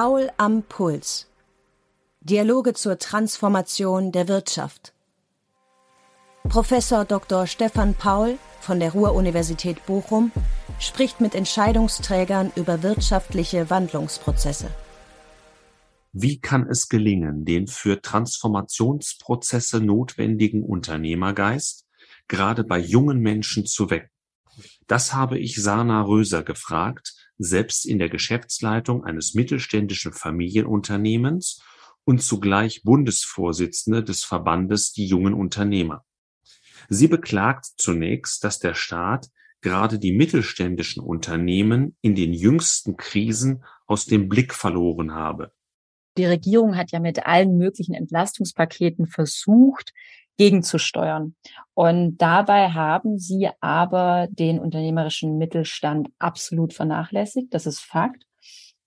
Paul am Puls. Dialoge zur Transformation der Wirtschaft. Professor Dr. Stefan Paul von der Ruhr-Universität Bochum spricht mit Entscheidungsträgern über wirtschaftliche Wandlungsprozesse. Wie kann es gelingen, den für Transformationsprozesse notwendigen Unternehmergeist gerade bei jungen Menschen zu wecken? Das habe ich Sana Röser gefragt, selbst in der Geschäftsleitung eines mittelständischen Familienunternehmens und zugleich Bundesvorsitzende des Verbandes Die jungen Unternehmer. Sie beklagt zunächst, dass der Staat gerade die mittelständischen Unternehmen in den jüngsten Krisen aus dem Blick verloren habe. Die Regierung hat ja mit allen möglichen Entlastungspaketen versucht, gegenzusteuern. Und dabei haben sie aber den unternehmerischen Mittelstand absolut vernachlässigt. Das ist Fakt.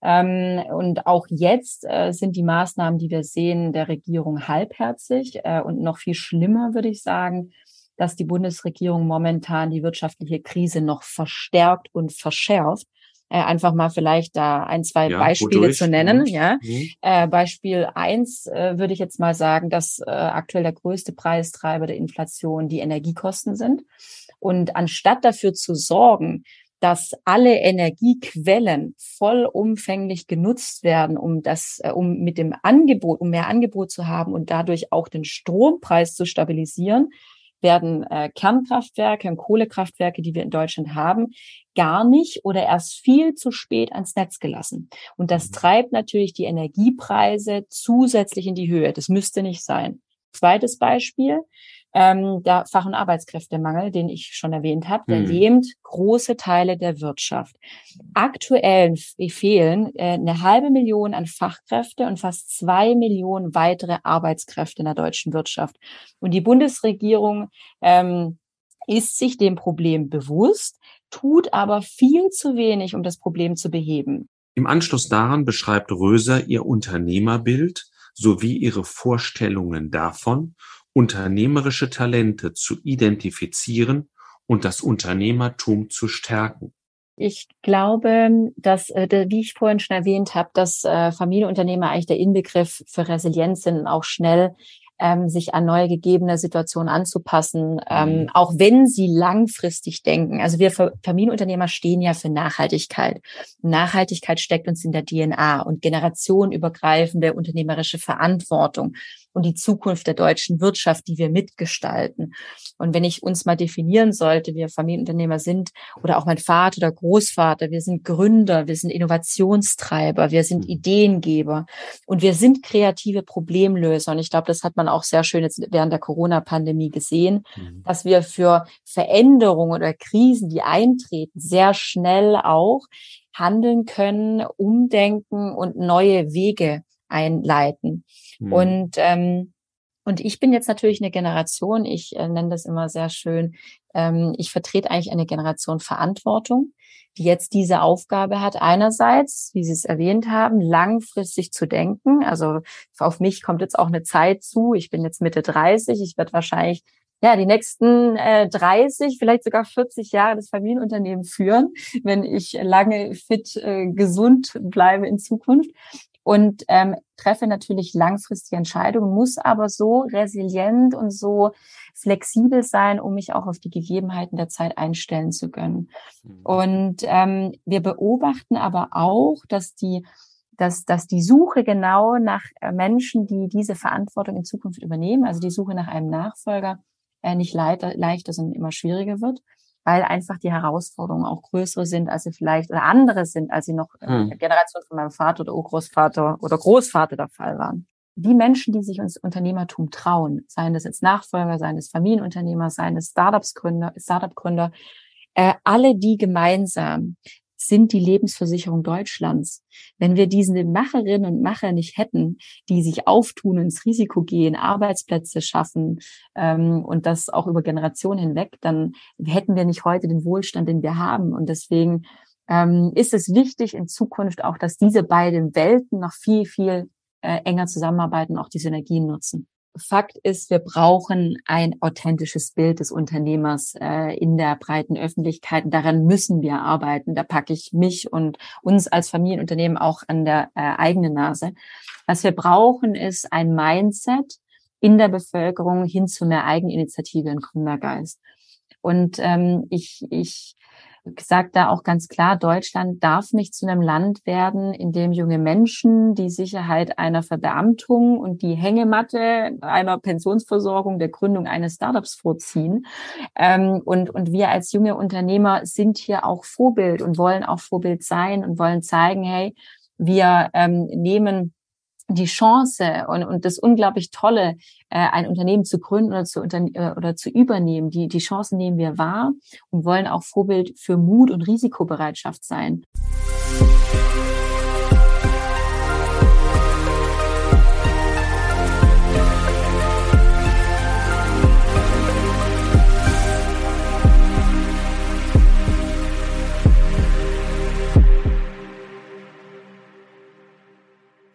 Ähm, und auch jetzt äh, sind die Maßnahmen, die wir sehen, der Regierung halbherzig äh, und noch viel schlimmer, würde ich sagen, dass die Bundesregierung momentan die wirtschaftliche Krise noch verstärkt und verschärft äh, einfach mal vielleicht da ein, zwei ja, Beispiele zu nennen. Mhm. Ja, mhm. Äh, Beispiel eins äh, würde ich jetzt mal sagen, dass äh, aktuell der größte Preistreiber der Inflation die Energiekosten sind. Und anstatt dafür zu sorgen, dass alle Energiequellen vollumfänglich genutzt werden, um das, äh, um mit dem Angebot, um mehr Angebot zu haben und dadurch auch den Strompreis zu stabilisieren, werden äh, Kernkraftwerke und Kohlekraftwerke, die wir in Deutschland haben, gar nicht oder erst viel zu spät ans Netz gelassen. Und das mhm. treibt natürlich die Energiepreise zusätzlich in die Höhe. Das müsste nicht sein. Zweites Beispiel, ähm, der Fach- und Arbeitskräftemangel, den ich schon erwähnt habe, der mhm. lähmt große Teile der Wirtschaft. Aktuell fehlen äh, eine halbe Million an Fachkräfte und fast zwei Millionen weitere Arbeitskräfte in der deutschen Wirtschaft. Und die Bundesregierung ähm, ist sich dem Problem bewusst, tut aber viel zu wenig, um das Problem zu beheben. Im Anschluss daran beschreibt Röser ihr Unternehmerbild sowie ihre Vorstellungen davon, unternehmerische Talente zu identifizieren und das Unternehmertum zu stärken. Ich glaube, dass, äh, wie ich vorhin schon erwähnt habe, dass äh, Familienunternehmer eigentlich der Inbegriff für Resilienz sind und auch schnell ähm, sich an neue gegebene Situationen anzupassen, ähm, mhm. auch wenn sie langfristig denken. Also wir Familienunternehmer stehen ja für Nachhaltigkeit. Nachhaltigkeit steckt uns in der DNA und generationenübergreifende unternehmerische Verantwortung und die Zukunft der deutschen Wirtschaft, die wir mitgestalten. Und wenn ich uns mal definieren sollte, wir Familienunternehmer sind oder auch mein Vater oder Großvater, wir sind Gründer, wir sind Innovationstreiber, wir sind mhm. Ideengeber und wir sind kreative Problemlöser. Und ich glaube, das hat man auch sehr schön jetzt während der Corona-Pandemie gesehen, mhm. dass wir für Veränderungen oder Krisen, die eintreten, sehr schnell auch handeln können, umdenken und neue Wege einleiten. Mhm. Und ähm, und ich bin jetzt natürlich eine Generation, ich äh, nenne das immer sehr schön, ähm, ich vertrete eigentlich eine Generation Verantwortung, die jetzt diese Aufgabe hat, einerseits, wie Sie es erwähnt haben, langfristig zu denken. Also auf mich kommt jetzt auch eine Zeit zu. Ich bin jetzt Mitte 30. Ich werde wahrscheinlich ja, die nächsten äh, 30, vielleicht sogar 40 Jahre das Familienunternehmen führen, wenn ich lange fit, äh, gesund bleibe in Zukunft und ähm, treffe natürlich langfristige Entscheidungen, muss aber so resilient und so flexibel sein, um mich auch auf die Gegebenheiten der Zeit einstellen zu können. Mhm. Und ähm, wir beobachten aber auch, dass die dass, dass die Suche genau nach äh, Menschen, die diese Verantwortung in Zukunft übernehmen, also die Suche nach einem Nachfolger, äh, nicht leichter, leichter, sondern immer schwieriger wird weil einfach die Herausforderungen auch größere sind, als sie vielleicht oder andere sind, als sie noch in der Generation von meinem Vater oder Urgroßvater oder Großvater der Fall waren. Die Menschen, die sich uns Unternehmertum trauen, seien das jetzt Nachfolger, seien es Familienunternehmer, seien es Startups-Gründer, Startup-Gründer, äh, alle die gemeinsam sind die Lebensversicherung Deutschlands. Wenn wir diese Macherinnen und Macher nicht hätten, die sich auftun, ins Risiko gehen, Arbeitsplätze schaffen ähm, und das auch über Generationen hinweg, dann hätten wir nicht heute den Wohlstand, den wir haben. Und deswegen ähm, ist es wichtig in Zukunft auch, dass diese beiden Welten noch viel, viel äh, enger zusammenarbeiten, auch die Synergien nutzen. Fakt ist, wir brauchen ein authentisches Bild des Unternehmers äh, in der breiten Öffentlichkeit. Daran müssen wir arbeiten. Da packe ich mich und uns als Familienunternehmen auch an der äh, eigenen Nase. Was wir brauchen, ist ein Mindset in der Bevölkerung hin zu mehr Eigeninitiative und Gründergeist. Und ähm, ich, ich sage da auch ganz klar, Deutschland darf nicht zu einem Land werden, in dem junge Menschen die Sicherheit einer Verbeamtung und die Hängematte einer Pensionsversorgung der Gründung eines Startups vorziehen. Ähm, und, und wir als junge Unternehmer sind hier auch Vorbild und wollen auch Vorbild sein und wollen zeigen, hey, wir ähm, nehmen die Chance und, und das unglaublich Tolle, äh, ein Unternehmen zu gründen oder zu, unter, äh, oder zu übernehmen, die, die Chancen nehmen wir wahr und wollen auch Vorbild für Mut und Risikobereitschaft sein.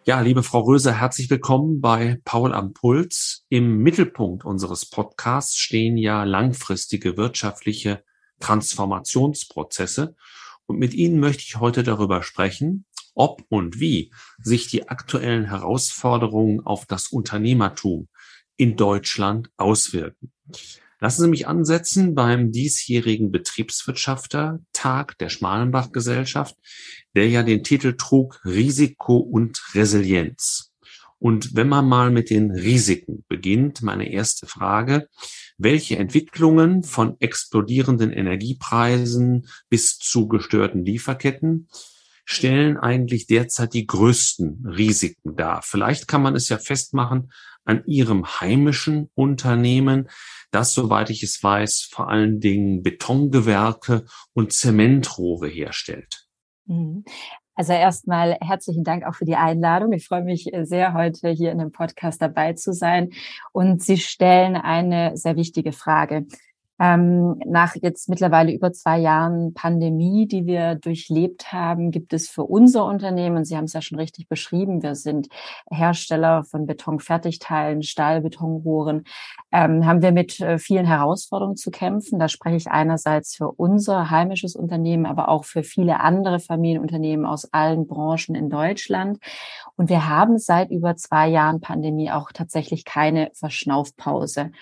Ja, liebe Frau Röse, herzlich willkommen bei Paul am Puls. Im Mittelpunkt unseres Podcasts stehen ja langfristige wirtschaftliche Transformationsprozesse. Und mit Ihnen möchte ich heute darüber sprechen, ob und wie sich die aktuellen Herausforderungen auf das Unternehmertum in Deutschland auswirken. Lassen Sie mich ansetzen beim diesjährigen Betriebswirtschafter-Tag der Schmalenbach-Gesellschaft, der ja den Titel trug Risiko und Resilienz. Und wenn man mal mit den Risiken beginnt, meine erste Frage, welche Entwicklungen von explodierenden Energiepreisen bis zu gestörten Lieferketten stellen eigentlich derzeit die größten Risiken dar? Vielleicht kann man es ja festmachen an Ihrem heimischen Unternehmen, das, soweit ich es weiß, vor allen Dingen Betongewerke und Zementrohre herstellt. Mhm. Also erstmal herzlichen Dank auch für die Einladung. Ich freue mich sehr, heute hier in dem Podcast dabei zu sein. Und Sie stellen eine sehr wichtige Frage. Ähm, nach jetzt mittlerweile über zwei Jahren Pandemie, die wir durchlebt haben, gibt es für unser Unternehmen, Sie haben es ja schon richtig beschrieben, wir sind Hersteller von Betonfertigteilen, Stahlbetonrohren, ähm, haben wir mit äh, vielen Herausforderungen zu kämpfen. Da spreche ich einerseits für unser heimisches Unternehmen, aber auch für viele andere Familienunternehmen aus allen Branchen in Deutschland. Und wir haben seit über zwei Jahren Pandemie auch tatsächlich keine Verschnaufpause.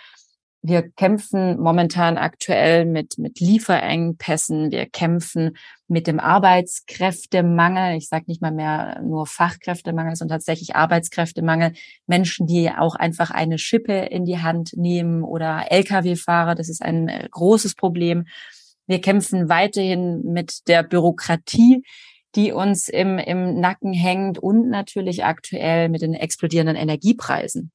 Wir kämpfen momentan aktuell mit, mit Lieferengpässen. Wir kämpfen mit dem Arbeitskräftemangel. Ich sage nicht mal mehr nur Fachkräftemangel, sondern tatsächlich Arbeitskräftemangel. Menschen, die auch einfach eine Schippe in die Hand nehmen oder Lkw-Fahrer. Das ist ein äh, großes Problem. Wir kämpfen weiterhin mit der Bürokratie, die uns im, im Nacken hängt und natürlich aktuell mit den explodierenden Energiepreisen.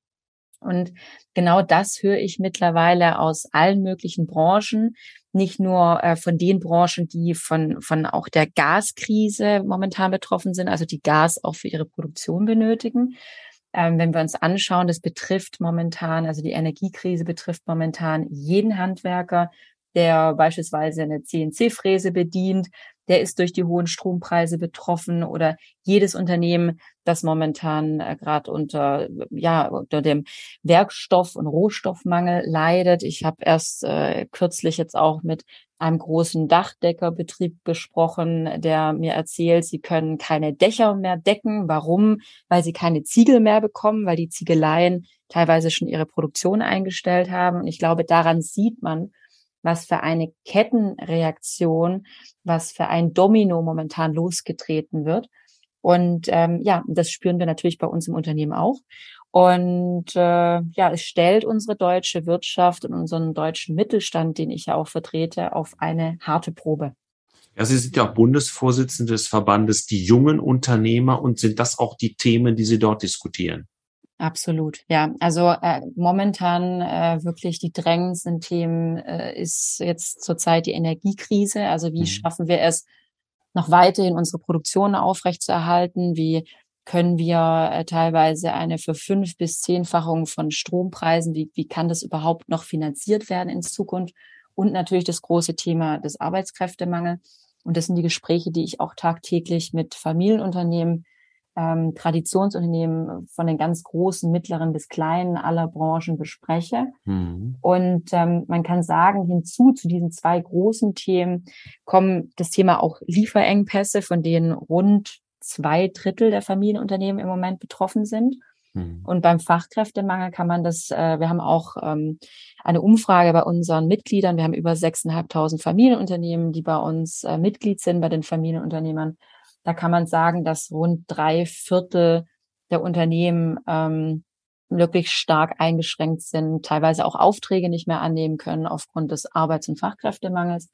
Und genau das höre ich mittlerweile aus allen möglichen Branchen, nicht nur äh, von den Branchen, die von, von auch der Gaskrise momentan betroffen sind, also die Gas auch für ihre Produktion benötigen. Ähm, wenn wir uns anschauen, das betrifft momentan, also die Energiekrise betrifft momentan jeden Handwerker, der beispielsweise eine CNC-Fräse bedient, der ist durch die hohen Strompreise betroffen oder jedes Unternehmen, das momentan äh, gerade unter ja unter dem Werkstoff- und Rohstoffmangel leidet. Ich habe erst äh, kürzlich jetzt auch mit einem großen Dachdeckerbetrieb gesprochen, der mir erzählt, sie können keine Dächer mehr decken. Warum? Weil sie keine Ziegel mehr bekommen, weil die Ziegeleien teilweise schon ihre Produktion eingestellt haben. Und ich glaube, daran sieht man, was für eine Kettenreaktion, was für ein Domino momentan losgetreten wird. Und ähm, ja, das spüren wir natürlich bei uns im Unternehmen auch. Und äh, ja, es stellt unsere deutsche Wirtschaft und unseren deutschen Mittelstand, den ich ja auch vertrete, auf eine harte Probe. Ja, Sie sind ja auch Bundesvorsitzende des Verbandes Die jungen Unternehmer und sind das auch die Themen, die Sie dort diskutieren? Absolut, ja. Also äh, momentan äh, wirklich die drängendsten Themen äh, ist jetzt zurzeit die Energiekrise. Also wie mhm. schaffen wir es, noch weiterhin unsere Produktion aufrechtzuerhalten? Wie können wir äh, teilweise eine für fünf bis zehnfachung von Strompreisen, wie, wie kann das überhaupt noch finanziert werden in Zukunft? Und natürlich das große Thema des Arbeitskräftemangels. Und das sind die Gespräche, die ich auch tagtäglich mit Familienunternehmen ähm, Traditionsunternehmen von den ganz großen, mittleren bis kleinen aller Branchen bespreche. Mhm. Und ähm, man kann sagen, hinzu zu diesen zwei großen Themen kommen das Thema auch Lieferengpässe, von denen rund zwei Drittel der Familienunternehmen im Moment betroffen sind. Mhm. Und beim Fachkräftemangel kann man das, äh, wir haben auch ähm, eine Umfrage bei unseren Mitgliedern. Wir haben über 6.500 Familienunternehmen, die bei uns äh, Mitglied sind, bei den Familienunternehmern. Da kann man sagen, dass rund drei Viertel der Unternehmen ähm, wirklich stark eingeschränkt sind, teilweise auch Aufträge nicht mehr annehmen können aufgrund des Arbeits- und Fachkräftemangels.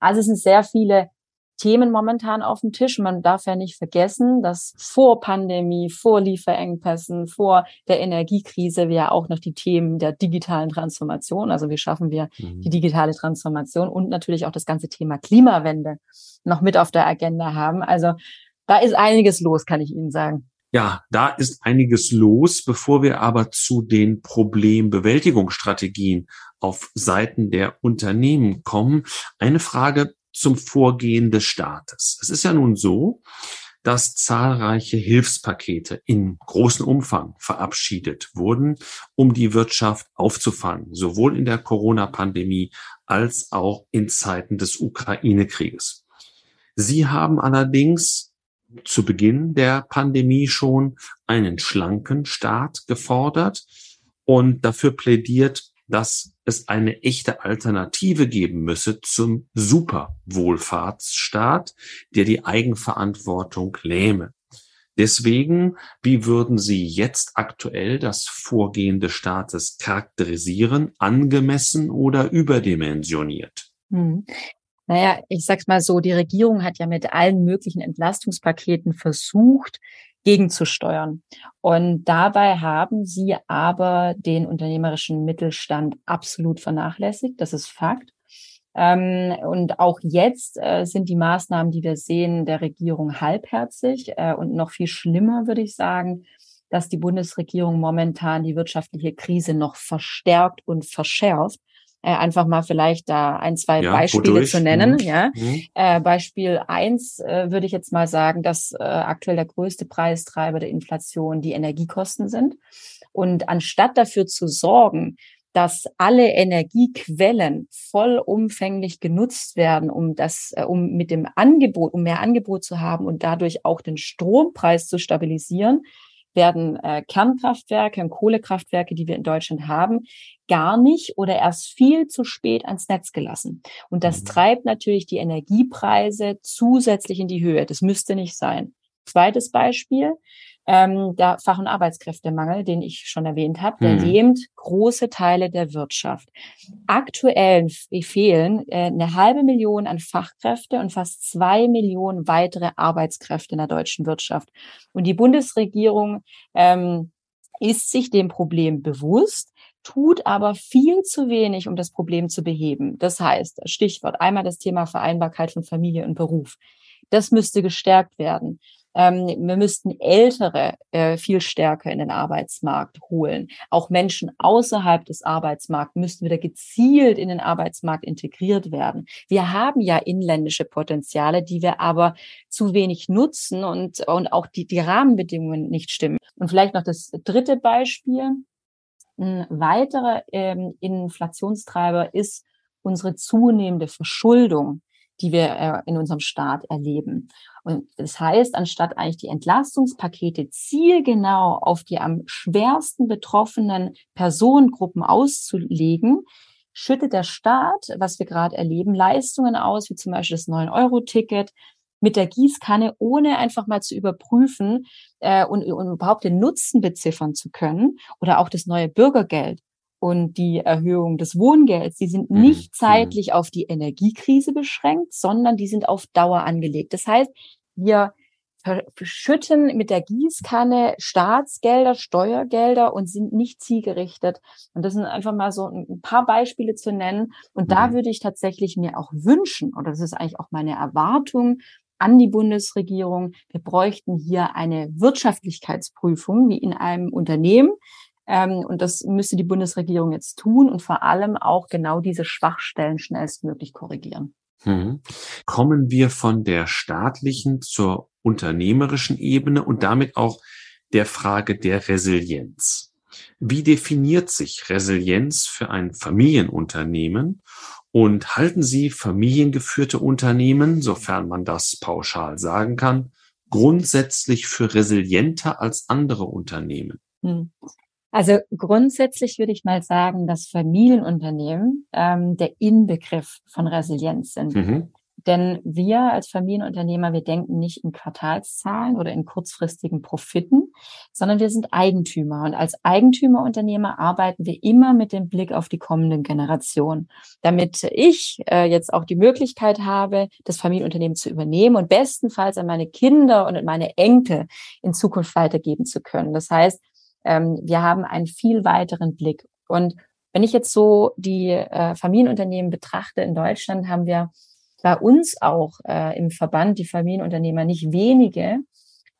Also es sind sehr viele Themen momentan auf dem Tisch. Man darf ja nicht vergessen, dass vor Pandemie, vor Lieferengpässen, vor der Energiekrise wir ja auch noch die Themen der digitalen Transformation, also wie schaffen wir mhm. die digitale Transformation und natürlich auch das ganze Thema Klimawende noch mit auf der Agenda haben. Also da ist einiges los, kann ich Ihnen sagen. Ja, da ist einiges los, bevor wir aber zu den Problembewältigungsstrategien auf Seiten der Unternehmen kommen. Eine Frage zum Vorgehen des Staates. Es ist ja nun so, dass zahlreiche Hilfspakete in großem Umfang verabschiedet wurden, um die Wirtschaft aufzufangen, sowohl in der Corona-Pandemie als auch in Zeiten des Ukraine-Krieges. Sie haben allerdings zu Beginn der Pandemie schon einen schlanken Staat gefordert und dafür plädiert, dass es eine echte Alternative geben müsse zum Superwohlfahrtsstaat, der die Eigenverantwortung lähme. Deswegen, wie würden Sie jetzt aktuell das Vorgehen des Staates charakterisieren? Angemessen oder überdimensioniert? Hm. Naja, ich sag's mal so, die Regierung hat ja mit allen möglichen Entlastungspaketen versucht, gegenzusteuern. Und dabei haben sie aber den unternehmerischen Mittelstand absolut vernachlässigt. Das ist Fakt. Ähm, und auch jetzt äh, sind die Maßnahmen, die wir sehen, der Regierung halbherzig äh, und noch viel schlimmer, würde ich sagen, dass die Bundesregierung momentan die wirtschaftliche Krise noch verstärkt und verschärft äh, einfach mal vielleicht da ein, zwei ja, Beispiele zu nennen. Mhm. Ja. Mhm. Äh, Beispiel eins äh, würde ich jetzt mal sagen, dass äh, aktuell der größte Preistreiber der Inflation die Energiekosten sind. Und anstatt dafür zu sorgen, dass alle Energiequellen vollumfänglich genutzt werden, um das, äh, um mit dem Angebot, um mehr Angebot zu haben und dadurch auch den Strompreis zu stabilisieren, werden äh, Kernkraftwerke und Kohlekraftwerke, die wir in Deutschland haben, gar nicht oder erst viel zu spät ans Netz gelassen. Und das mhm. treibt natürlich die Energiepreise zusätzlich in die Höhe. Das müsste nicht sein. Zweites Beispiel, ähm, der Fach- und Arbeitskräftemangel, den ich schon erwähnt habe, der mhm. lähmt große Teile der Wirtschaft. Aktuell fehlen äh, eine halbe Million an Fachkräfte und fast zwei Millionen weitere Arbeitskräfte in der deutschen Wirtschaft. Und die Bundesregierung ähm, ist sich dem Problem bewusst, tut aber viel zu wenig, um das Problem zu beheben. Das heißt, Stichwort einmal das Thema Vereinbarkeit von Familie und Beruf. Das müsste gestärkt werden. Ähm, wir müssten Ältere äh, viel stärker in den Arbeitsmarkt holen. Auch Menschen außerhalb des Arbeitsmarkts müssten wieder gezielt in den Arbeitsmarkt integriert werden. Wir haben ja inländische Potenziale, die wir aber zu wenig nutzen und, und auch die, die Rahmenbedingungen nicht stimmen. Und vielleicht noch das dritte Beispiel. Ein weiterer ähm, Inflationstreiber ist unsere zunehmende Verschuldung die wir äh, in unserem Staat erleben. Und das heißt, anstatt eigentlich die Entlastungspakete zielgenau auf die am schwersten betroffenen Personengruppen auszulegen, schüttet der Staat, was wir gerade erleben, Leistungen aus, wie zum Beispiel das 9-Euro-Ticket, mit der Gießkanne, ohne einfach mal zu überprüfen äh, und, und überhaupt den Nutzen beziffern zu können oder auch das neue Bürgergeld und die Erhöhung des Wohngelds, die sind mhm, nicht mhm. zeitlich auf die Energiekrise beschränkt, sondern die sind auf Dauer angelegt. Das heißt, wir verschütten mit der Gießkanne Staatsgelder, Steuergelder und sind nicht zielgerichtet. Und das sind einfach mal so ein paar Beispiele zu nennen. Und da mhm. würde ich tatsächlich mir auch wünschen, oder das ist eigentlich auch meine Erwartung an die Bundesregierung, wir bräuchten hier eine Wirtschaftlichkeitsprüfung wie in einem Unternehmen. Ähm, und das müsste die Bundesregierung jetzt tun und vor allem auch genau diese Schwachstellen schnellstmöglich korrigieren. Hm. Kommen wir von der staatlichen zur unternehmerischen Ebene und damit auch der Frage der Resilienz. Wie definiert sich Resilienz für ein Familienunternehmen? Und halten Sie familiengeführte Unternehmen, sofern man das pauschal sagen kann, grundsätzlich für resilienter als andere Unternehmen? Hm. Also grundsätzlich würde ich mal sagen, dass Familienunternehmen ähm, der Inbegriff von Resilienz sind. Mhm. Denn wir als Familienunternehmer, wir denken nicht in Quartalszahlen oder in kurzfristigen Profiten, sondern wir sind Eigentümer. Und als Eigentümerunternehmer arbeiten wir immer mit dem Blick auf die kommenden Generationen, damit ich äh, jetzt auch die Möglichkeit habe, das Familienunternehmen zu übernehmen und bestenfalls an meine Kinder und meine Enkel in Zukunft weitergeben zu können. Das heißt, ähm, wir haben einen viel weiteren Blick. Und wenn ich jetzt so die äh, Familienunternehmen betrachte in Deutschland, haben wir bei uns auch äh, im Verband die Familienunternehmer nicht wenige,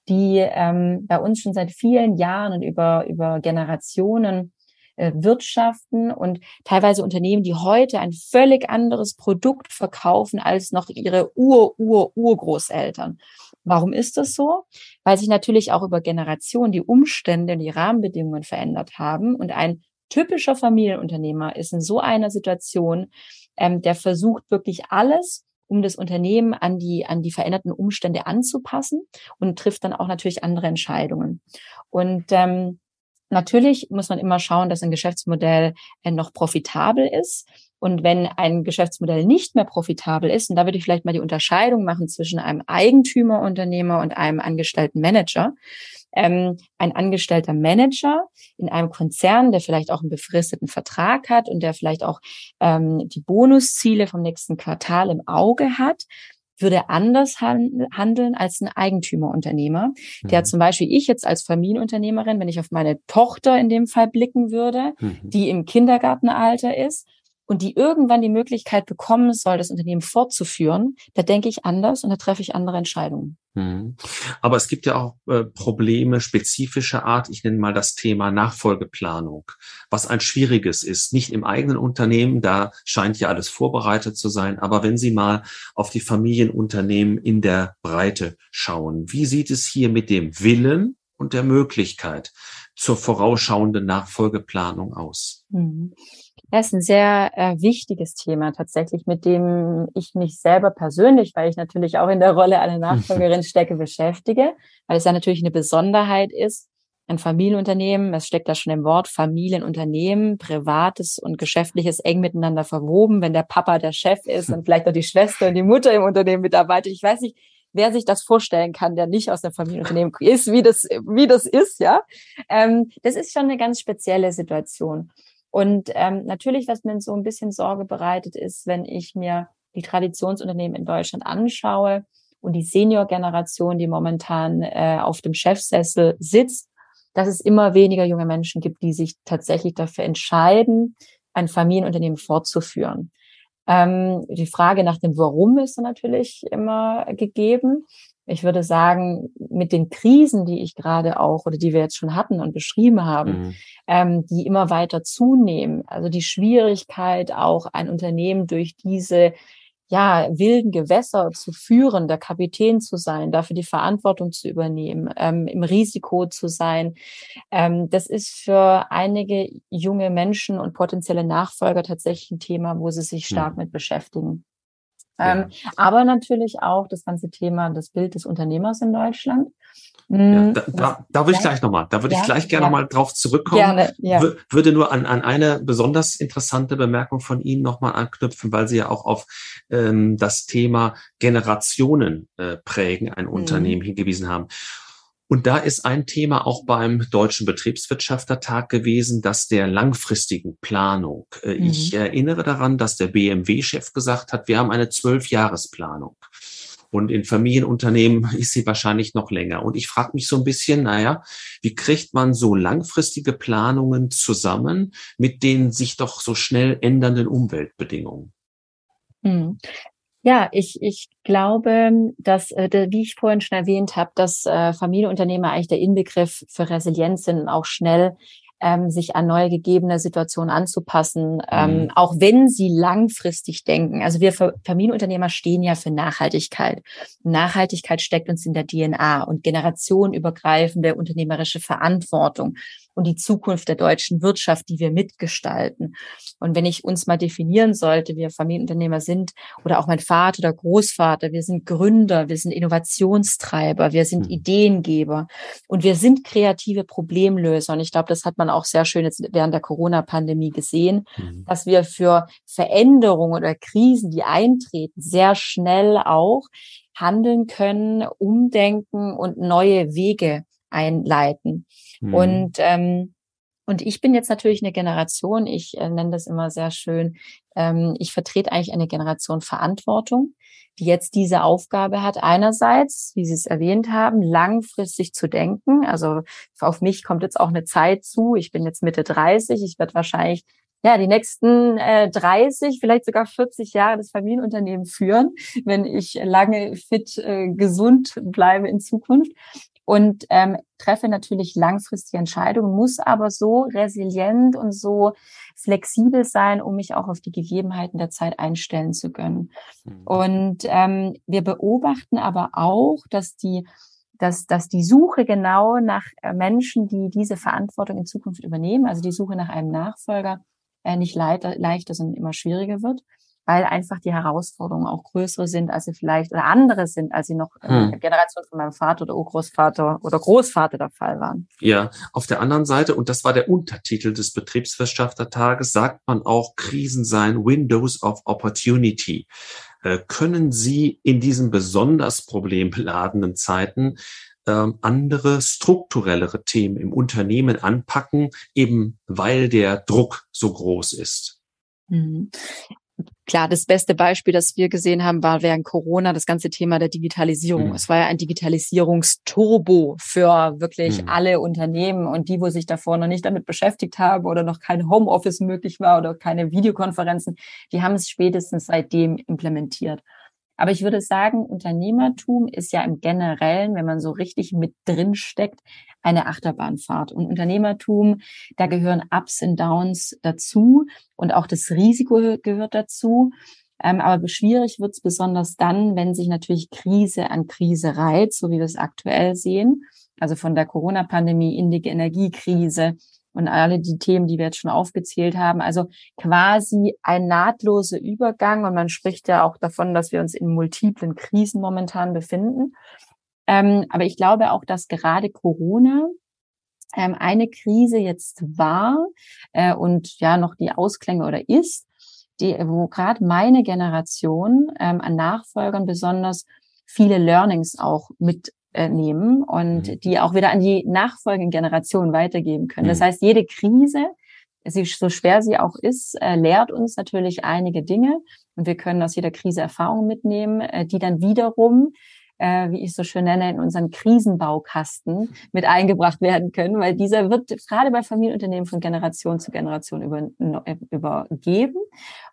die ähm, bei uns schon seit vielen Jahren und über, über Generationen äh, wirtschaften und teilweise Unternehmen, die heute ein völlig anderes Produkt verkaufen als noch ihre Ur-Ur-Urgroßeltern. Warum ist das so? Weil sich natürlich auch über Generationen die Umstände und die Rahmenbedingungen verändert haben und ein typischer Familienunternehmer ist in so einer Situation, ähm, der versucht wirklich alles, um das Unternehmen an die, an die veränderten Umstände anzupassen und trifft dann auch natürlich andere Entscheidungen. Und ähm, Natürlich muss man immer schauen, dass ein Geschäftsmodell äh, noch profitabel ist. Und wenn ein Geschäftsmodell nicht mehr profitabel ist, und da würde ich vielleicht mal die Unterscheidung machen zwischen einem Eigentümerunternehmer und einem angestellten Manager. Ähm, ein angestellter Manager in einem Konzern, der vielleicht auch einen befristeten Vertrag hat und der vielleicht auch ähm, die Bonusziele vom nächsten Quartal im Auge hat, würde anders handeln als ein Eigentümerunternehmer, der mhm. zum Beispiel ich jetzt als Familienunternehmerin, wenn ich auf meine Tochter in dem Fall blicken würde, mhm. die im Kindergartenalter ist und die irgendwann die Möglichkeit bekommen soll, das Unternehmen fortzuführen, da denke ich anders und da treffe ich andere Entscheidungen. Mhm. Aber es gibt ja auch äh, Probleme spezifischer Art. Ich nenne mal das Thema Nachfolgeplanung, was ein schwieriges ist. Nicht im eigenen Unternehmen, da scheint ja alles vorbereitet zu sein. Aber wenn Sie mal auf die Familienunternehmen in der Breite schauen, wie sieht es hier mit dem Willen und der Möglichkeit zur vorausschauenden Nachfolgeplanung aus? Mhm. Das ist ein sehr äh, wichtiges Thema tatsächlich, mit dem ich mich selber persönlich, weil ich natürlich auch in der Rolle einer Nachfolgerin stecke, beschäftige, weil es ja natürlich eine Besonderheit ist, ein Familienunternehmen, es steckt da schon im Wort Familienunternehmen, privates und geschäftliches eng miteinander verwoben. Wenn der Papa der Chef ist und vielleicht auch die Schwester und die Mutter im Unternehmen mitarbeitet, ich weiß nicht, wer sich das vorstellen kann, der nicht aus einem Familienunternehmen ist, wie das, wie das ist, ja. Ähm, das ist schon eine ganz spezielle Situation. Und ähm, natürlich, was mir so ein bisschen Sorge bereitet, ist, wenn ich mir die Traditionsunternehmen in Deutschland anschaue und die Senior-Generation, die momentan äh, auf dem Chefsessel sitzt, dass es immer weniger junge Menschen gibt, die sich tatsächlich dafür entscheiden, ein Familienunternehmen fortzuführen. Ähm, die Frage nach dem Warum ist natürlich immer gegeben ich würde sagen, mit den Krisen, die ich gerade auch oder die wir jetzt schon hatten und beschrieben haben, mhm. ähm, die immer weiter zunehmen. Also die Schwierigkeit, auch ein Unternehmen durch diese ja, wilden Gewässer zu führen, der Kapitän zu sein, dafür die Verantwortung zu übernehmen, ähm, im Risiko zu sein. Ähm, das ist für einige junge Menschen und potenzielle Nachfolger tatsächlich ein Thema, wo sie sich stark mhm. mit beschäftigen. Ähm, Aber natürlich auch das ganze Thema, das Bild des Unternehmers in Deutschland. Ja, hm, da, da, da würde ich gleich nochmal, da würde ja, ich gleich gerne ja. nochmal drauf zurückkommen. Gerne, ja. Würde nur an, an eine besonders interessante Bemerkung von Ihnen nochmal anknüpfen, weil Sie ja auch auf ähm, das Thema Generationen äh, prägen ein mhm. Unternehmen hingewiesen haben. Und da ist ein Thema auch beim Deutschen Betriebswirtschaftertag gewesen, dass der langfristigen Planung. Äh, mhm. Ich erinnere daran, dass der BMW-Chef gesagt hat, wir haben eine Zwölfjahresplanung. Und in Familienunternehmen ist sie wahrscheinlich noch länger. Und ich frage mich so ein bisschen, naja, wie kriegt man so langfristige Planungen zusammen mit den sich doch so schnell ändernden Umweltbedingungen? Ja, ich, ich glaube, dass, äh, wie ich vorhin schon erwähnt habe, dass äh, Familienunternehmer eigentlich der Inbegriff für Resilienz sind und auch schnell ähm, sich an neue gegebene Situationen anzupassen, ähm, mhm. auch wenn sie langfristig denken. Also wir Familienunternehmer stehen ja für Nachhaltigkeit. Nachhaltigkeit steckt uns in der DNA und generationenübergreifende unternehmerische Verantwortung und die Zukunft der deutschen Wirtschaft, die wir mitgestalten. Und wenn ich uns mal definieren sollte, wir Familienunternehmer sind oder auch mein Vater oder Großvater, wir sind Gründer, wir sind Innovationstreiber, wir sind mhm. Ideengeber und wir sind kreative Problemlöser. Und ich glaube, das hat man auch sehr schön jetzt während der Corona-Pandemie gesehen, mhm. dass wir für Veränderungen oder Krisen, die eintreten, sehr schnell auch handeln können, umdenken und neue Wege einleiten. Mhm. Und ähm, und ich bin jetzt natürlich eine Generation, ich äh, nenne das immer sehr schön, ähm, ich vertrete eigentlich eine Generation Verantwortung, die jetzt diese Aufgabe hat, einerseits, wie Sie es erwähnt haben, langfristig zu denken. Also auf mich kommt jetzt auch eine Zeit zu. Ich bin jetzt Mitte 30. Ich werde wahrscheinlich ja, die nächsten äh, 30, vielleicht sogar 40 Jahre das Familienunternehmen führen, wenn ich lange fit, äh, gesund bleibe in Zukunft und ähm, treffe natürlich langfristige Entscheidungen, muss aber so resilient und so flexibel sein, um mich auch auf die Gegebenheiten der Zeit einstellen zu können. Mhm. Und ähm, wir beobachten aber auch, dass die dass, dass die Suche genau nach äh, Menschen, die diese Verantwortung in Zukunft übernehmen, also die Suche nach einem Nachfolger, äh, nicht leichter, leichter, sondern immer schwieriger wird weil einfach die Herausforderungen auch größere sind, als sie vielleicht oder andere sind, als sie noch in hm. der Generation von meinem Vater oder Urgroßvater oder Großvater der Fall waren. Ja, auf der anderen Seite, und das war der Untertitel des Betriebswirtschaftertages, sagt man auch, Krisen seien Windows of Opportunity. Äh, können Sie in diesen besonders problembeladenen Zeiten ähm, andere strukturellere Themen im Unternehmen anpacken, eben weil der Druck so groß ist? Klar, das beste Beispiel, das wir gesehen haben, war während Corona das ganze Thema der Digitalisierung. Mhm. Es war ja ein Digitalisierungsturbo für wirklich mhm. alle Unternehmen und die, wo sich davor noch nicht damit beschäftigt haben oder noch kein Homeoffice möglich war oder keine Videokonferenzen, die haben es spätestens seitdem implementiert. Aber ich würde sagen, Unternehmertum ist ja im Generellen, wenn man so richtig mit drin steckt, eine Achterbahnfahrt. Und Unternehmertum, da gehören Ups und Downs dazu und auch das Risiko gehört dazu. Ähm, aber schwierig wird es besonders dann, wenn sich natürlich Krise an Krise reiht, so wie wir es aktuell sehen. Also von der Corona-Pandemie in die Energiekrise, und alle die Themen, die wir jetzt schon aufgezählt haben. Also quasi ein nahtloser Übergang. Und man spricht ja auch davon, dass wir uns in multiplen Krisen momentan befinden. Ähm, aber ich glaube auch, dass gerade Corona ähm, eine Krise jetzt war äh, und ja noch die Ausklänge oder ist, die, wo gerade meine Generation ähm, an Nachfolgern besonders viele Learnings auch mit äh, nehmen und mhm. die auch wieder an die nachfolgenden Generationen weitergeben können. Mhm. Das heißt, jede Krise, so schwer sie auch ist, äh, lehrt uns natürlich einige Dinge und wir können aus jeder Krise Erfahrungen mitnehmen, äh, die dann wiederum äh, wie ich so schön nenne, in unseren Krisenbaukasten mit eingebracht werden können, weil dieser wird gerade bei Familienunternehmen von Generation zu Generation über, äh, übergeben.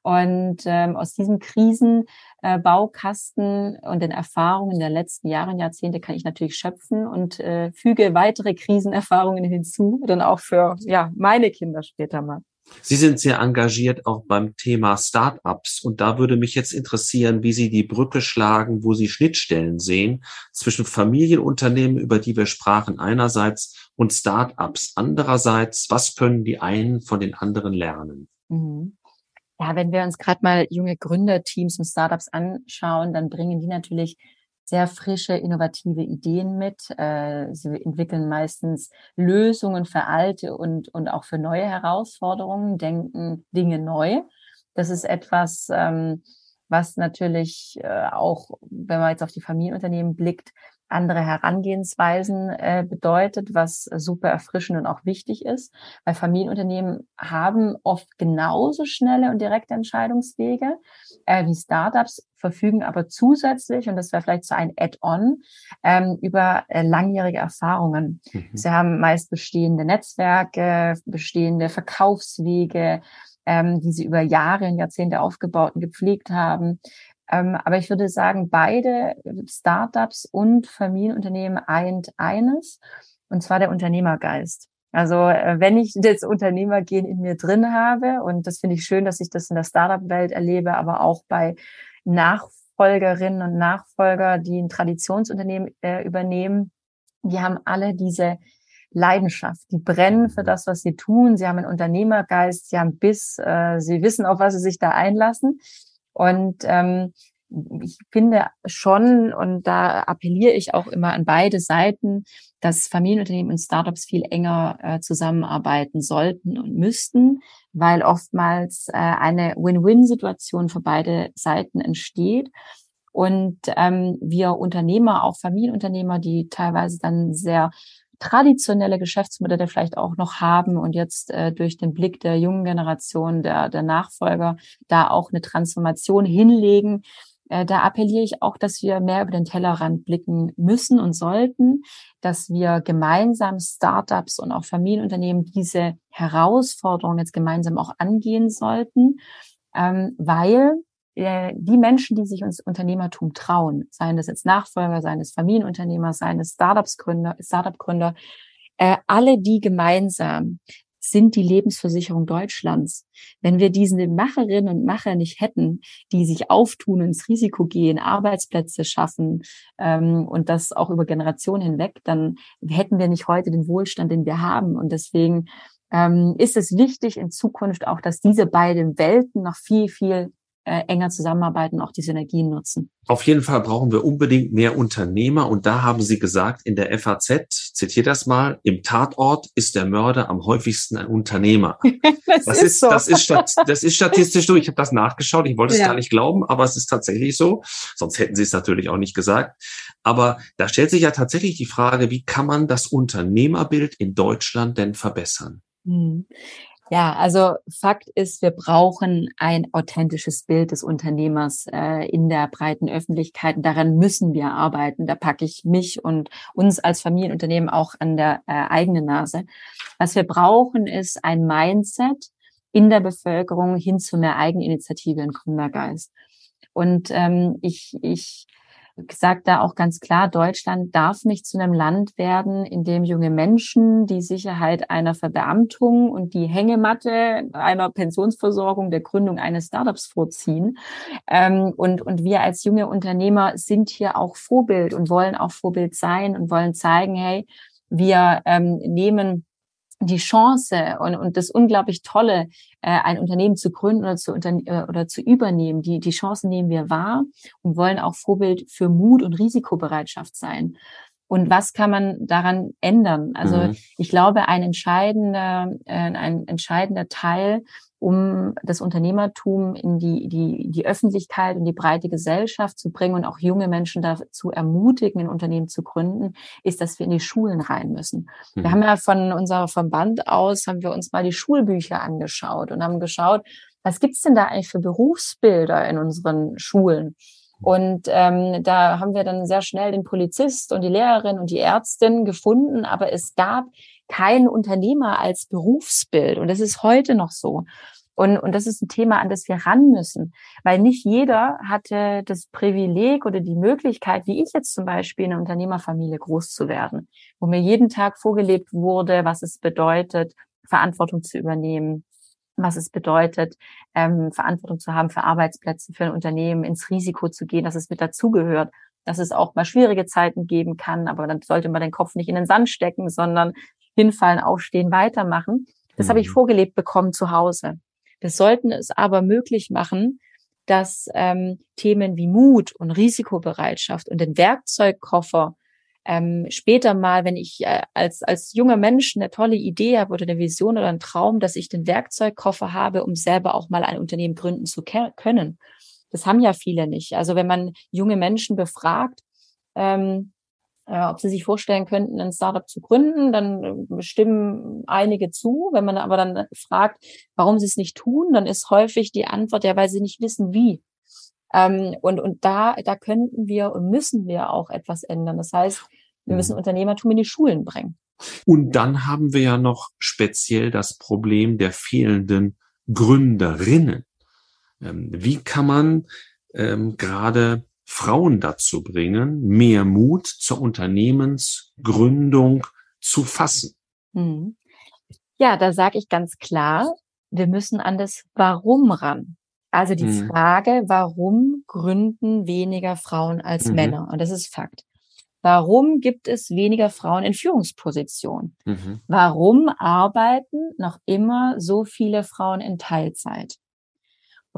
Und ähm, aus diesem Krisenbaukasten äh, und den Erfahrungen der letzten Jahre und Jahrzehnte kann ich natürlich schöpfen und äh, füge weitere Krisenerfahrungen hinzu, dann auch für ja meine Kinder später mal. Sie sind sehr engagiert auch beim Thema Startups und da würde mich jetzt interessieren, wie Sie die Brücke schlagen, wo Sie Schnittstellen sehen zwischen Familienunternehmen, über die wir sprachen einerseits und Startups andererseits. Was können die einen von den anderen lernen? Mhm. Ja, wenn wir uns gerade mal junge Gründerteams und Startups anschauen, dann bringen die natürlich sehr frische, innovative Ideen mit. Äh, sie entwickeln meistens Lösungen für alte und, und auch für neue Herausforderungen, denken Dinge neu. Das ist etwas, ähm, was natürlich äh, auch, wenn man jetzt auf die Familienunternehmen blickt, andere Herangehensweisen äh, bedeutet, was super erfrischend und auch wichtig ist, weil Familienunternehmen haben oft genauso schnelle und direkte Entscheidungswege äh, wie Startups, verfügen aber zusätzlich, und das wäre vielleicht so ein Add-on, ähm, über äh, langjährige Erfahrungen. Mhm. Sie haben meist bestehende Netzwerke, bestehende Verkaufswege, ähm, die sie über Jahre und Jahrzehnte aufgebaut und gepflegt haben. Ähm, aber ich würde sagen, beide Startups und Familienunternehmen eint eines, und zwar der Unternehmergeist. Also äh, wenn ich das Unternehmergehen in mir drin habe, und das finde ich schön, dass ich das in der Startup-Welt erlebe, aber auch bei Nachfolgerinnen und Nachfolger, die ein Traditionsunternehmen äh, übernehmen, die haben alle diese Leidenschaft. Die brennen für das, was sie tun. Sie haben einen Unternehmergeist, sie haben Biss, äh, sie wissen, auf was sie sich da einlassen. Und ähm, ich finde schon, und da appelliere ich auch immer an beide Seiten, dass Familienunternehmen und Startups viel enger äh, zusammenarbeiten sollten und müssten, weil oftmals äh, eine Win-Win-Situation für beide Seiten entsteht. Und ähm, wir Unternehmer, auch Familienunternehmer, die teilweise dann sehr traditionelle Geschäftsmodelle vielleicht auch noch haben und jetzt äh, durch den Blick der jungen Generation, der, der Nachfolger, da auch eine Transformation hinlegen, äh, da appelliere ich auch, dass wir mehr über den Tellerrand blicken müssen und sollten, dass wir gemeinsam Startups und auch Familienunternehmen diese Herausforderung jetzt gemeinsam auch angehen sollten, ähm, weil die Menschen, die sich uns Unternehmertum trauen, seien das jetzt Nachfolger, seien es Familienunternehmer, seien es Startups-Gründer, Startup-Gründer, äh, alle die gemeinsam sind die Lebensversicherung Deutschlands. Wenn wir diese Macherinnen und Macher nicht hätten, die sich auftun, ins Risiko gehen, Arbeitsplätze schaffen ähm, und das auch über Generationen hinweg, dann hätten wir nicht heute den Wohlstand, den wir haben. Und deswegen ähm, ist es wichtig in Zukunft auch, dass diese beiden Welten noch viel, viel äh, enger zusammenarbeiten, auch die Synergien nutzen. Auf jeden Fall brauchen wir unbedingt mehr Unternehmer. Und da haben Sie gesagt, in der FAZ, zitiert das mal, im Tatort ist der Mörder am häufigsten ein Unternehmer. das, das, ist, so. das, ist, das ist statistisch so. Ich habe das nachgeschaut. Ich wollte es ja. gar nicht glauben, aber es ist tatsächlich so. Sonst hätten Sie es natürlich auch nicht gesagt. Aber da stellt sich ja tatsächlich die Frage, wie kann man das Unternehmerbild in Deutschland denn verbessern? Ja, also Fakt ist, wir brauchen ein authentisches Bild des Unternehmers äh, in der breiten Öffentlichkeit. Daran müssen wir arbeiten. Da packe ich mich und uns als Familienunternehmen auch an der äh, eigenen Nase. Was wir brauchen, ist ein Mindset in der Bevölkerung hin zu mehr Eigeninitiative und Gründergeist. Und ähm, ich, ich sagt da auch ganz klar, Deutschland darf nicht zu einem Land werden, in dem junge Menschen die Sicherheit einer Verbeamtung und die Hängematte einer Pensionsversorgung der Gründung eines Startups vorziehen. Ähm, und, und wir als junge Unternehmer sind hier auch Vorbild und wollen auch Vorbild sein und wollen zeigen, hey, wir ähm, nehmen die Chance und, und das unglaublich Tolle, äh, ein Unternehmen zu gründen oder zu, unter, äh, oder zu übernehmen. Die, die Chancen nehmen wir wahr und wollen auch Vorbild für Mut und Risikobereitschaft sein. Und was kann man daran ändern? Also mhm. ich glaube, ein entscheidender, äh, ein entscheidender Teil um das Unternehmertum in die, die, die Öffentlichkeit und die breite Gesellschaft zu bringen und auch junge Menschen dazu ermutigen, ein Unternehmen zu gründen, ist, dass wir in die Schulen rein müssen. Mhm. Wir haben ja von unserer Verband aus, haben wir uns mal die Schulbücher angeschaut und haben geschaut, was gibt's denn da eigentlich für Berufsbilder in unseren Schulen? Und ähm, da haben wir dann sehr schnell den Polizist und die Lehrerin und die Ärztin gefunden, aber es gab kein Unternehmer als Berufsbild. Und das ist heute noch so. Und, und das ist ein Thema, an das wir ran müssen, weil nicht jeder hatte das Privileg oder die Möglichkeit, wie ich jetzt zum Beispiel in einer Unternehmerfamilie groß zu werden, wo mir jeden Tag vorgelebt wurde, was es bedeutet, Verantwortung zu übernehmen, was es bedeutet, ähm, Verantwortung zu haben für Arbeitsplätze, für ein Unternehmen, ins Risiko zu gehen, dass es mit dazugehört, dass es auch mal schwierige Zeiten geben kann, aber dann sollte man den Kopf nicht in den Sand stecken, sondern hinfallen, aufstehen, weitermachen. Das mhm. habe ich mhm. vorgelebt bekommen zu Hause. Wir sollten es aber möglich machen, dass ähm, Themen wie Mut und Risikobereitschaft und den Werkzeugkoffer ähm, später mal, wenn ich äh, als, als junger Mensch eine tolle Idee habe oder eine Vision oder einen Traum, dass ich den Werkzeugkoffer habe, um selber auch mal ein Unternehmen gründen zu können. Das haben ja viele nicht. Also wenn man junge Menschen befragt, ähm, äh, ob sie sich vorstellen könnten, ein Startup zu gründen, dann äh, stimmen einige zu. Wenn man aber dann fragt, warum sie es nicht tun, dann ist häufig die Antwort, ja, weil sie nicht wissen, wie. Ähm, und, und da, da könnten wir und müssen wir auch etwas ändern. Das heißt, wir müssen mhm. Unternehmertum in die Schulen bringen. Und dann haben wir ja noch speziell das Problem der fehlenden Gründerinnen. Ähm, wie kann man ähm, gerade Frauen dazu bringen, mehr Mut zur Unternehmensgründung zu fassen? Hm. Ja, da sage ich ganz klar, wir müssen an das Warum ran. Also die mhm. Frage, warum gründen weniger Frauen als mhm. Männer? Und das ist Fakt. Warum gibt es weniger Frauen in Führungspositionen? Mhm. Warum arbeiten noch immer so viele Frauen in Teilzeit?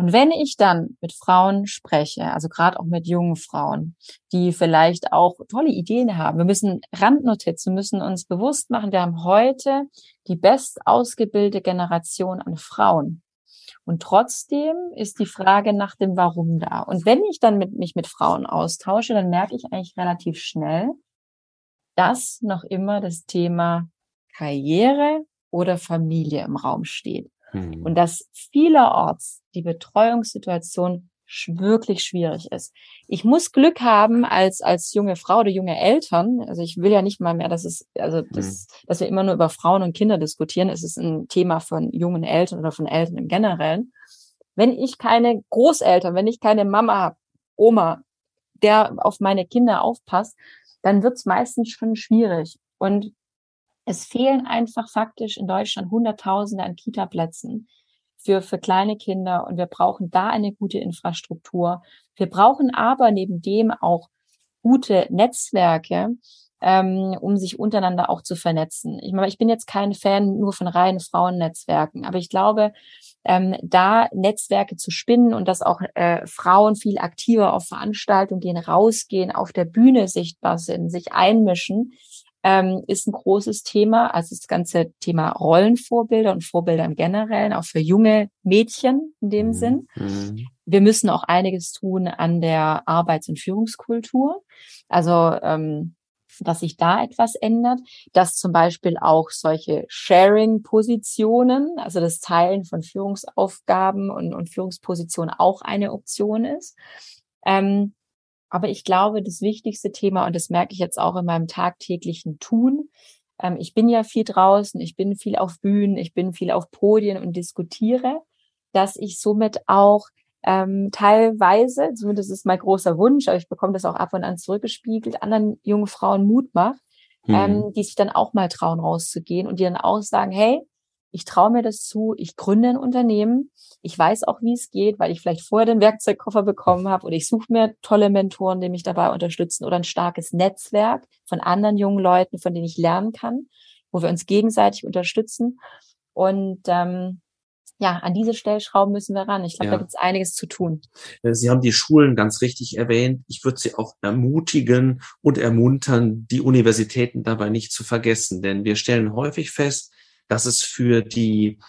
Und wenn ich dann mit Frauen spreche, also gerade auch mit jungen Frauen, die vielleicht auch tolle Ideen haben, wir müssen Randnotizen, müssen uns bewusst machen, wir haben heute die best ausgebildete Generation an Frauen. Und trotzdem ist die Frage nach dem Warum da. Und wenn ich dann mit, mich mit Frauen austausche, dann merke ich eigentlich relativ schnell, dass noch immer das Thema Karriere oder Familie im Raum steht. Mhm. Und dass vielerorts die Betreuungssituation wirklich schwierig ist. Ich muss Glück haben als als junge Frau oder junge Eltern. Also ich will ja nicht mal mehr, dass es also das, mhm. dass wir immer nur über Frauen und Kinder diskutieren. Es ist ein Thema von jungen Eltern oder von Eltern im Generellen. Wenn ich keine Großeltern, wenn ich keine Mama habe, Oma, der auf meine Kinder aufpasst, dann wird es meistens schon schwierig. Und es fehlen einfach faktisch in Deutschland Hunderttausende an Kita-Plätzen für, für kleine Kinder und wir brauchen da eine gute Infrastruktur. Wir brauchen aber neben dem auch gute Netzwerke, ähm, um sich untereinander auch zu vernetzen. Ich meine, ich bin jetzt kein Fan nur von reinen Frauennetzwerken, aber ich glaube, ähm, da Netzwerke zu spinnen und dass auch äh, Frauen viel aktiver auf Veranstaltungen gehen, rausgehen, auf der Bühne sichtbar sind, sich einmischen, ähm, ist ein großes Thema. Also das ganze Thema Rollenvorbilder und Vorbilder im Generellen, auch für junge Mädchen in dem mhm. Sinn. Mhm. Wir müssen auch einiges tun an der Arbeits- und Führungskultur. Also ähm, dass sich da etwas ändert, dass zum Beispiel auch solche Sharing-Positionen, also das Teilen von Führungsaufgaben und, und Führungspositionen auch eine Option ist. Ähm, aber ich glaube, das wichtigste Thema, und das merke ich jetzt auch in meinem tagtäglichen Tun, ähm, ich bin ja viel draußen, ich bin viel auf Bühnen, ich bin viel auf Podien und diskutiere, dass ich somit auch ähm, teilweise, zumindest ist mein großer Wunsch, aber ich bekomme das auch ab und an zurückgespiegelt, anderen jungen Frauen Mut macht, mhm. ähm, die sich dann auch mal trauen, rauszugehen und die dann auch sagen, hey, ich traue mir das zu, ich gründe ein Unternehmen, ich weiß auch, wie es geht, weil ich vielleicht vorher den Werkzeugkoffer bekommen habe oder ich suche mir tolle Mentoren, die mich dabei unterstützen oder ein starkes Netzwerk von anderen jungen Leuten, von denen ich lernen kann, wo wir uns gegenseitig unterstützen. Und ähm, ja, an diese Stellschrauben müssen wir ran. Ich glaube, ja. da gibt es einiges zu tun. Äh, sie haben die Schulen ganz richtig erwähnt. Ich würde Sie auch ermutigen und ermuntern, die Universitäten dabei nicht zu vergessen. Denn wir stellen häufig fest, dass es für die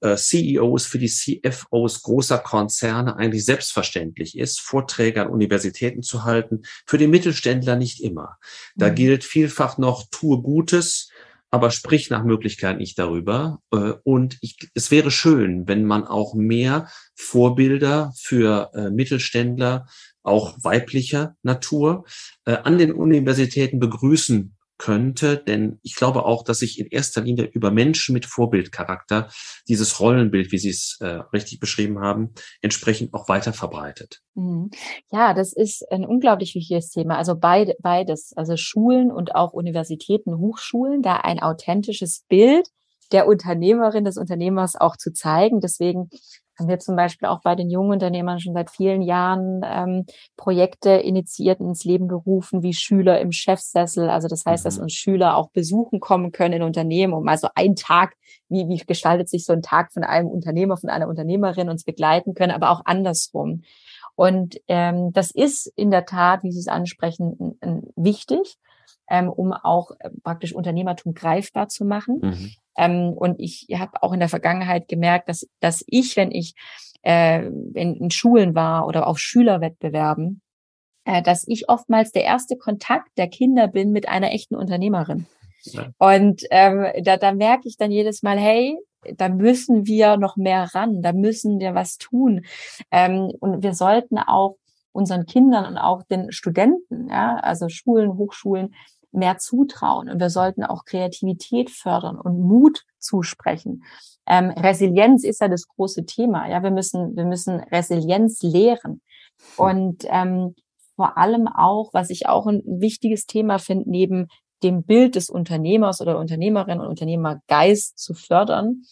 äh, CEOs, für die CFOs großer Konzerne eigentlich selbstverständlich ist, Vorträge an Universitäten zu halten. Für den Mittelständler nicht immer. Da mhm. gilt vielfach noch, tue Gutes, aber sprich nach Möglichkeit nicht darüber. Äh, und ich, es wäre schön, wenn man auch mehr Vorbilder für äh, Mittelständler, auch weiblicher Natur, an den Universitäten begrüßen könnte, denn ich glaube auch, dass sich in erster Linie über Menschen mit Vorbildcharakter dieses Rollenbild, wie Sie es äh, richtig beschrieben haben, entsprechend auch weiter verbreitet. Mhm. Ja, das ist ein unglaublich wichtiges Thema. Also beide, beides, also Schulen und auch Universitäten, Hochschulen, da ein authentisches Bild der Unternehmerin, des Unternehmers auch zu zeigen. Deswegen haben wir zum Beispiel auch bei den jungen Unternehmern schon seit vielen Jahren ähm, Projekte initiiert ins Leben gerufen, wie Schüler im Chefsessel. Also das heißt, dass mhm. uns Schüler auch besuchen kommen können in Unternehmen, um also einen Tag, wie, wie gestaltet sich so ein Tag von einem Unternehmer, von einer Unternehmerin uns begleiten können, aber auch andersrum. Und ähm, das ist in der Tat, wie Sie es ansprechen, wichtig, ähm, um auch äh, praktisch Unternehmertum greifbar zu machen. Mhm. Ähm, und ich habe auch in der Vergangenheit gemerkt, dass, dass ich, wenn ich äh, in, in Schulen war oder auf Schülerwettbewerben, äh, dass ich oftmals der erste Kontakt der Kinder bin mit einer echten Unternehmerin. Ja. Und ähm, da, da merke ich dann jedes Mal, hey, da müssen wir noch mehr ran, da müssen wir was tun. Ähm, und wir sollten auch unseren Kindern und auch den Studenten, ja, also Schulen, Hochschulen, mehr zutrauen und wir sollten auch Kreativität fördern und Mut zusprechen. Ähm, Resilienz ist ja das große Thema. Ja, wir müssen, wir müssen Resilienz lehren und ähm, vor allem auch, was ich auch ein wichtiges Thema finde, neben dem Bild des Unternehmers oder Unternehmerin und Unternehmergeist zu fördern,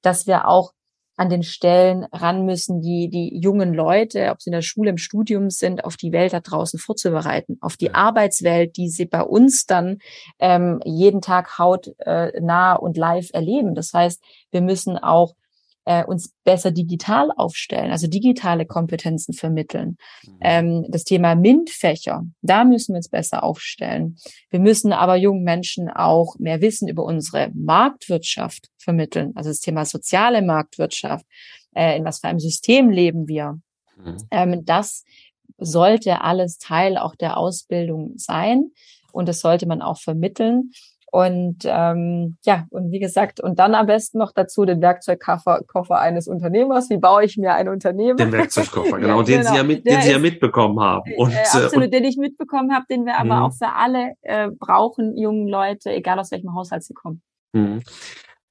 dass wir auch an den Stellen ran müssen, die die jungen Leute, ob sie in der Schule, im Studium sind, auf die Welt da draußen vorzubereiten, auf die Arbeitswelt, die sie bei uns dann ähm, jeden Tag hautnah äh, und live erleben. Das heißt, wir müssen auch äh, uns besser digital aufstellen, also digitale Kompetenzen vermitteln. Mhm. Ähm, das Thema MINT-Fächer, da müssen wir uns besser aufstellen. Wir müssen aber jungen Menschen auch mehr Wissen über unsere Marktwirtschaft vermitteln, also das Thema soziale Marktwirtschaft. Äh, in was für einem System leben wir? Mhm. Ähm, das sollte alles Teil auch der Ausbildung sein und das sollte man auch vermitteln. Und ähm, ja, und wie gesagt, und dann am besten noch dazu den Werkzeugkoffer Koffer eines Unternehmers. Wie baue ich mir ein Unternehmen? Den Werkzeugkoffer, genau, ja, den genau. Sie ja mit, den Sie ja mitbekommen haben. Und, äh, absolut, und, den ich mitbekommen habe, den wir aber mh. auch für alle äh, brauchen, jungen Leute, egal aus welchem Haushalt sie kommen.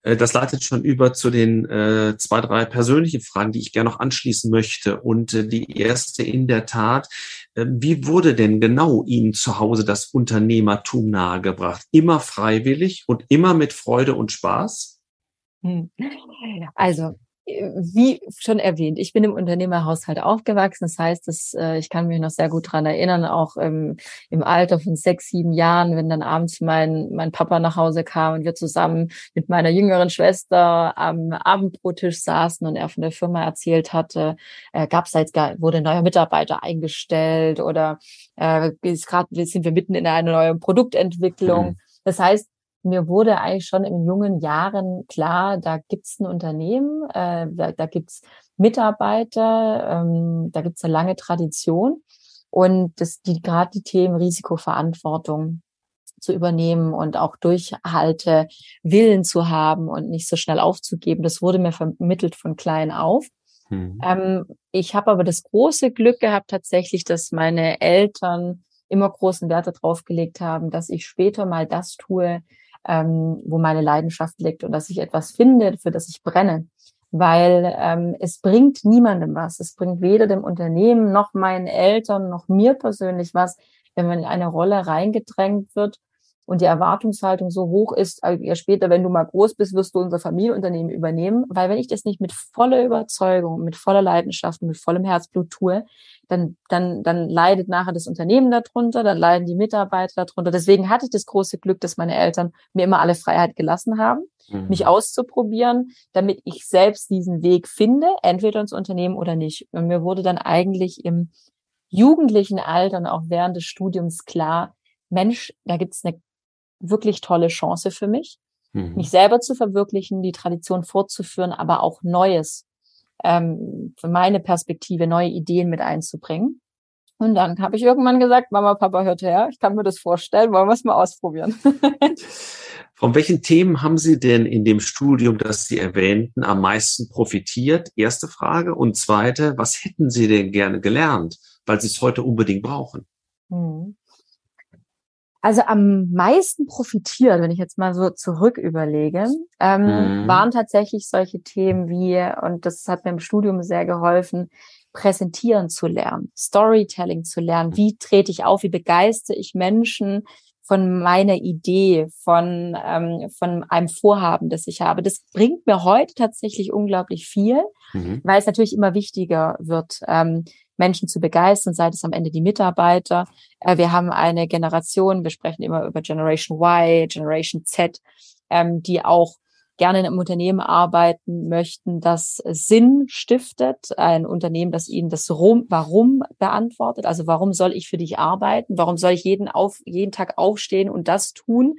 Äh, das leitet schon über zu den äh, zwei, drei persönlichen Fragen, die ich gerne noch anschließen möchte. Und äh, die erste in der Tat, äh, wie wurde denn genau Ihnen zu Hause das Unternehmertum nahegebracht? Immer freiwillig und immer mit Freude und Spaß? Hm. Also wie schon erwähnt, ich bin im Unternehmerhaushalt aufgewachsen. Das heißt, dass, äh, ich kann mich noch sehr gut dran erinnern, auch ähm, im Alter von sechs, sieben Jahren, wenn dann abends mein, mein Papa nach Hause kam und wir zusammen mit meiner jüngeren Schwester am Abendbrottisch saßen und er von der Firma erzählt hatte, äh, gab es da jetzt gar, wurde ein neuer Mitarbeiter eingestellt oder äh, grad, sind wir mitten in einer neuen Produktentwicklung. Mhm. Das heißt, mir wurde eigentlich schon in jungen Jahren klar, da gibt's ein Unternehmen, äh, da, da gibt's Mitarbeiter, ähm, da gibt's eine lange Tradition und das, die gerade die Themen Risikoverantwortung zu übernehmen und auch Durchhalte, Willen zu haben und nicht so schnell aufzugeben. Das wurde mir vermittelt von klein auf. Mhm. Ähm, ich habe aber das große Glück gehabt tatsächlich, dass meine Eltern immer großen Wert darauf gelegt haben, dass ich später mal das tue, ähm, wo meine Leidenschaft liegt und dass ich etwas finde, für das ich brenne. Weil ähm, es bringt niemandem was. Es bringt weder dem Unternehmen noch meinen Eltern noch mir persönlich was, wenn man in eine Rolle reingedrängt wird, und die Erwartungshaltung so hoch ist, äh, ja später, wenn du mal groß bist, wirst du unser Familienunternehmen übernehmen. Weil wenn ich das nicht mit voller Überzeugung, mit voller Leidenschaft, mit vollem Herzblut tue, dann, dann, dann leidet nachher das Unternehmen darunter, dann leiden die Mitarbeiter darunter. Deswegen hatte ich das große Glück, dass meine Eltern mir immer alle Freiheit gelassen haben, mhm. mich auszuprobieren, damit ich selbst diesen Weg finde, entweder ins Unternehmen oder nicht. Und mir wurde dann eigentlich im jugendlichen Alter und auch während des Studiums klar, Mensch, da gibt's eine wirklich tolle Chance für mich, mhm. mich selber zu verwirklichen, die Tradition fortzuführen, aber auch Neues ähm, für meine Perspektive, neue Ideen mit einzubringen. Und dann habe ich irgendwann gesagt, Mama, Papa, hört her, ich kann mir das vorstellen, wollen wir es mal ausprobieren. Von welchen Themen haben Sie denn in dem Studium, das Sie erwähnten, am meisten profitiert? Erste Frage. Und zweite, was hätten Sie denn gerne gelernt, weil Sie es heute unbedingt brauchen? Hm. Also am meisten profitiert, wenn ich jetzt mal so zurück überlege, ähm, mhm. waren tatsächlich solche Themen wie, und das hat mir im Studium sehr geholfen, präsentieren zu lernen, Storytelling zu lernen. Wie trete ich auf? Wie begeistere ich Menschen von meiner Idee, von, ähm, von einem Vorhaben, das ich habe? Das bringt mir heute tatsächlich unglaublich viel, mhm. weil es natürlich immer wichtiger wird. Ähm, Menschen zu begeistern, sei es am Ende die Mitarbeiter. Äh, wir haben eine Generation, wir sprechen immer über Generation Y, Generation Z, ähm, die auch gerne einem Unternehmen arbeiten möchten, das Sinn stiftet, ein Unternehmen, das ihnen das Warum beantwortet. Also warum soll ich für dich arbeiten? Warum soll ich jeden auf jeden Tag aufstehen und das tun,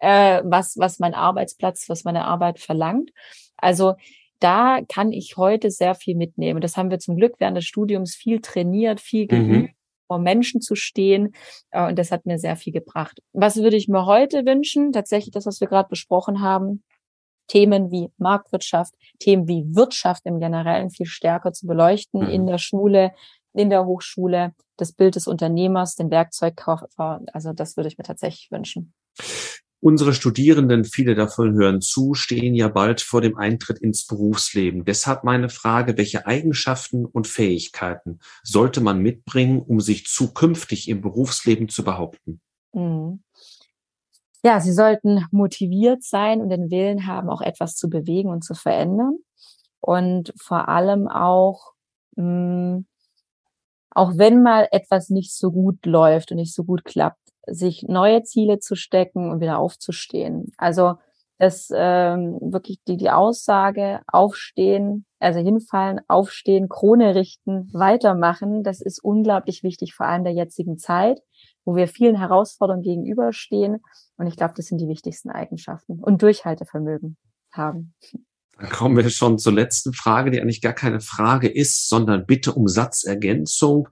äh, was was mein Arbeitsplatz, was meine Arbeit verlangt? Also da kann ich heute sehr viel mitnehmen. Das haben wir zum Glück während des Studiums viel trainiert, viel mhm. geübt. Mhm vor Menschen zu stehen. Äh, und das hat mir sehr viel gebracht. Was würde ich mir heute wünschen? Tatsächlich das, was wir gerade besprochen haben. Themen wie Marktwirtschaft, Themen wie Wirtschaft im Generellen viel stärker zu beleuchten mhm. in der Schule, in der Hochschule, das Bild des Unternehmers, den Werkzeugkoffer. Also das würde ich mir tatsächlich wünschen. Unsere Studierenden, viele davon hören zu, stehen ja bald vor dem Eintritt ins Berufsleben. Deshalb meine Frage, welche Eigenschaften und Fähigkeiten sollte man mitbringen, um sich zukünftig im Berufsleben zu behaupten? Mhm. Ja, sie sollten motiviert sein und den Willen haben, auch etwas zu bewegen und zu verändern. Und vor allem auch, mh, hm, auch wenn mal etwas nicht so gut läuft und nicht so gut klappt, sich neue Ziele zu stecken und wieder aufzustehen. Also das ähm, wirklich die, die Aussage, aufstehen, also hinfallen, aufstehen, Krone richten, weitermachen, das ist unglaublich wichtig, vor allem der jetzigen Zeit, wo wir vielen Herausforderungen gegenüberstehen. Und ich glaube, das sind die wichtigsten Eigenschaften und Durchhaltevermögen haben. Dann kommen wir schon zur letzten Frage, die eigentlich gar keine Frage ist, sondern bitte um Satzergänzung.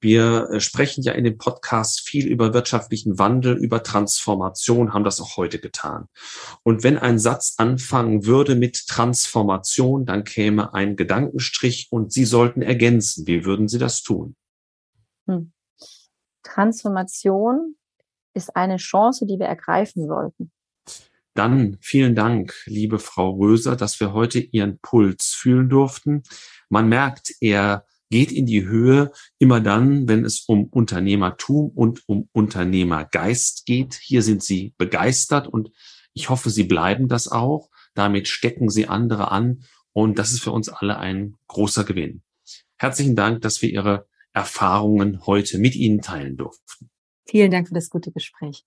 Wir äh, sprechen ja in dem Podcast viel über wirtschaftlichen Wandel, über Transformation, haben das auch heute getan. Und wenn ein Satz anfangen würde mit Transformation, dann käme ein Gedankenstrich und Sie sollten ergänzen. Wie würden Sie das tun? Hm. Transformation ist eine Chance, die wir ergreifen sollten. Dann vielen Dank, liebe Frau Röser, dass wir heute Ihren Puls fühlen durften. Man merkt, er geht in die Höhe immer dann, wenn es um Unternehmertum und um Unternehmergeist geht. Hier sind Sie begeistert und ich hoffe, Sie bleiben das auch. Damit stecken Sie andere an und das ist für uns alle ein großer Gewinn. Herzlichen Dank, dass wir Ihre Erfahrungen heute mit Ihnen teilen durften. Vielen Dank für das gute Gespräch.